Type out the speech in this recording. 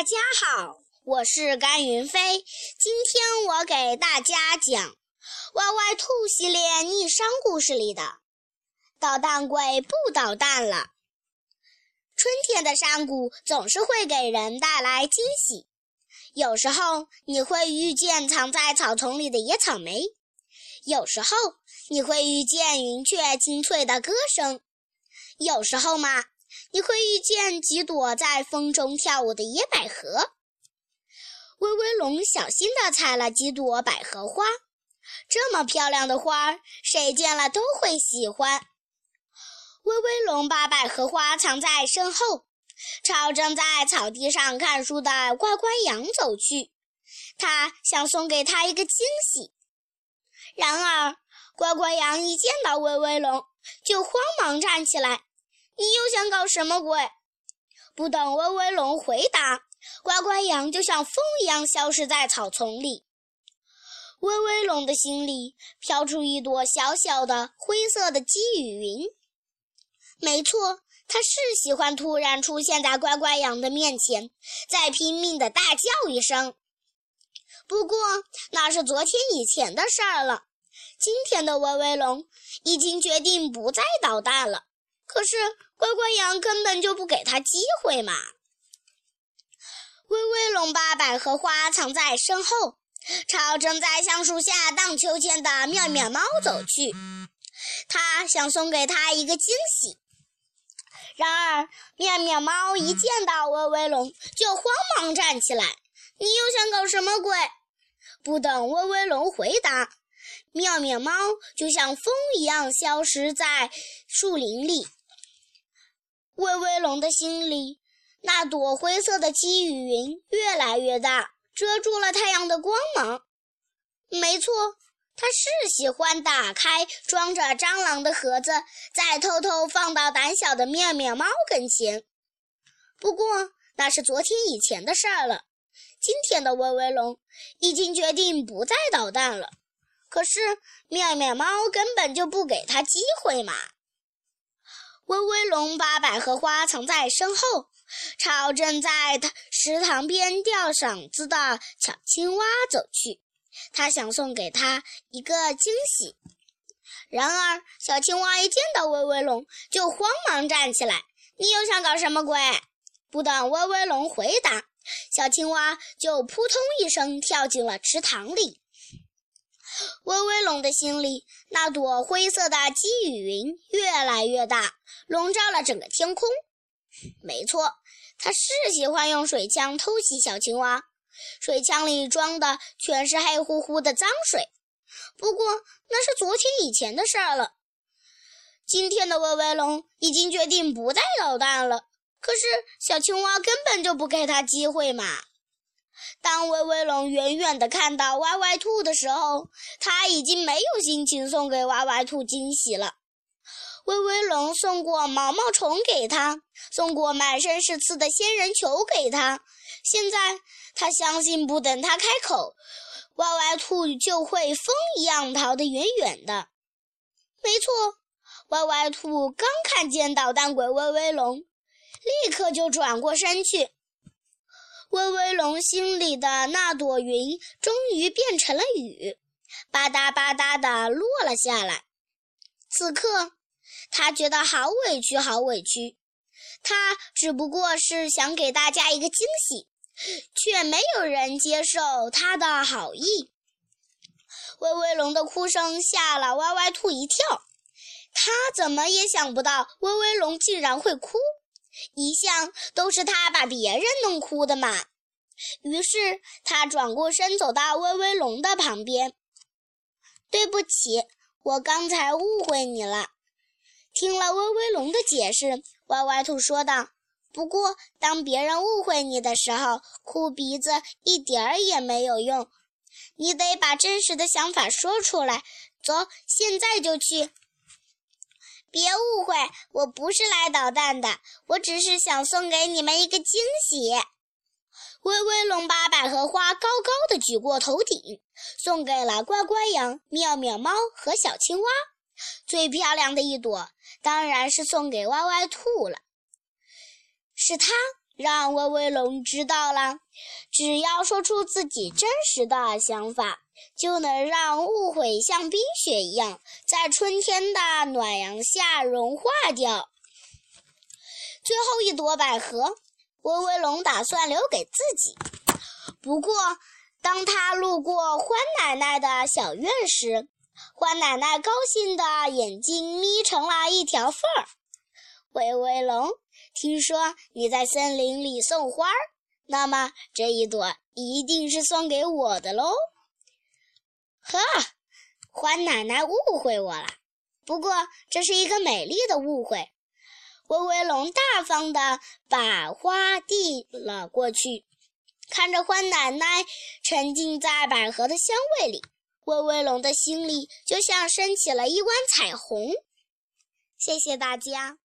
大家好，我是甘云飞。今天我给大家讲《歪歪兔》系列逆商故事里的《捣蛋鬼不捣蛋了》。春天的山谷总是会给人带来惊喜，有时候你会遇见藏在草丛里的野草莓，有时候你会遇见云雀清脆的歌声，有时候嘛。你会遇见几朵在风中跳舞的野百合。威威龙小心地采了几朵百合花，这么漂亮的花，谁见了都会喜欢。威威龙把百合花藏在身后，朝正在草地上看书的乖乖羊走去。他想送给他一个惊喜。然而，乖乖羊一见到威威龙，就慌忙站起来。你又想搞什么鬼？不等威威龙回答，乖乖羊就像风一样消失在草丛里。威威龙的心里飘出一朵小小的灰色的积雨云。没错，他是喜欢突然出现在乖乖羊的面前，再拼命的大叫一声。不过那是昨天以前的事儿了。今天的威威龙已经决定不再捣蛋了。可是乖乖羊根本就不给他机会嘛！威威龙把百合花藏在身后，朝正在橡树下荡秋千的妙妙猫走去。他想送给他一个惊喜。然而，妙妙猫一见到威威龙，就慌忙站起来：“你又想搞什么鬼？”不等威威龙回答，妙妙猫就像风一样消失在树林里。威威龙的心里，那朵灰色的积雨云越来越大，遮住了太阳的光芒。没错，他是喜欢打开装着蟑螂的盒子，再偷偷放到胆小的妙妙猫跟前。不过那是昨天以前的事儿了。今天的威威龙已经决定不再捣蛋了。可是妙妙猫根本就不给他机会嘛。威威龙把百合花藏在身后，朝正在池塘边吊嗓子的小青蛙走去。他想送给他一个惊喜。然而，小青蛙一见到威威龙，就慌忙站起来：“你又想搞什么鬼？”不等威威龙回答，小青蛙就扑通一声跳进了池塘里。威威龙的心里，那朵灰色的积雨云越来越大。笼罩了整个天空。没错，他是喜欢用水枪偷袭小青蛙。水枪里装的全是黑乎乎的脏水。不过那是昨天以前的事儿了。今天的威威龙已经决定不再捣蛋了。可是小青蛙根本就不给他机会嘛。当威威龙远远地看到歪歪兔的时候，他已经没有心情送给歪歪兔惊喜了。威威龙送过毛毛虫给他，送过满身是刺的仙人球给他。现在他相信，不等他开口，歪歪兔就会风一样逃得远远的。没错，歪歪兔刚看见捣蛋鬼威威龙，立刻就转过身去。威威龙心里的那朵云终于变成了雨，吧嗒吧嗒地落了下来。此刻。他觉得好委屈，好委屈。他只不过是想给大家一个惊喜，却没有人接受他的好意。威威龙的哭声吓了歪歪兔一跳，他怎么也想不到威威龙竟然会哭，一向都是他把别人弄哭的嘛。于是他转过身走到威威龙的旁边：“对不起，我刚才误会你了。”听了威威龙的解释，歪歪兔说道：“不过，当别人误会你的时候，哭鼻子一点儿也没有用。你得把真实的想法说出来。走，现在就去。别误会，我不是来捣蛋的，我只是想送给你们一个惊喜。”威威龙把百合花高高的举过头顶，送给了乖乖羊、妙妙猫和小青蛙。最漂亮的一朵，当然是送给歪歪兔了。是它让威威龙知道了，只要说出自己真实的想法，就能让误会像冰雪一样，在春天的暖阳下融化掉。最后一朵百合，威威龙打算留给自己。不过，当他路过欢奶奶的小院时，欢奶奶高兴的眼睛眯成了一条缝儿。威威龙，听说你在森林里送花儿，那么这一朵一定是送给我的喽。呵，欢奶奶误会我了。不过这是一个美丽的误会。威威龙大方地把花递了过去，看着欢奶奶沉浸在百合的香味里，威威龙的心里就像升起了一弯彩虹。谢谢大家。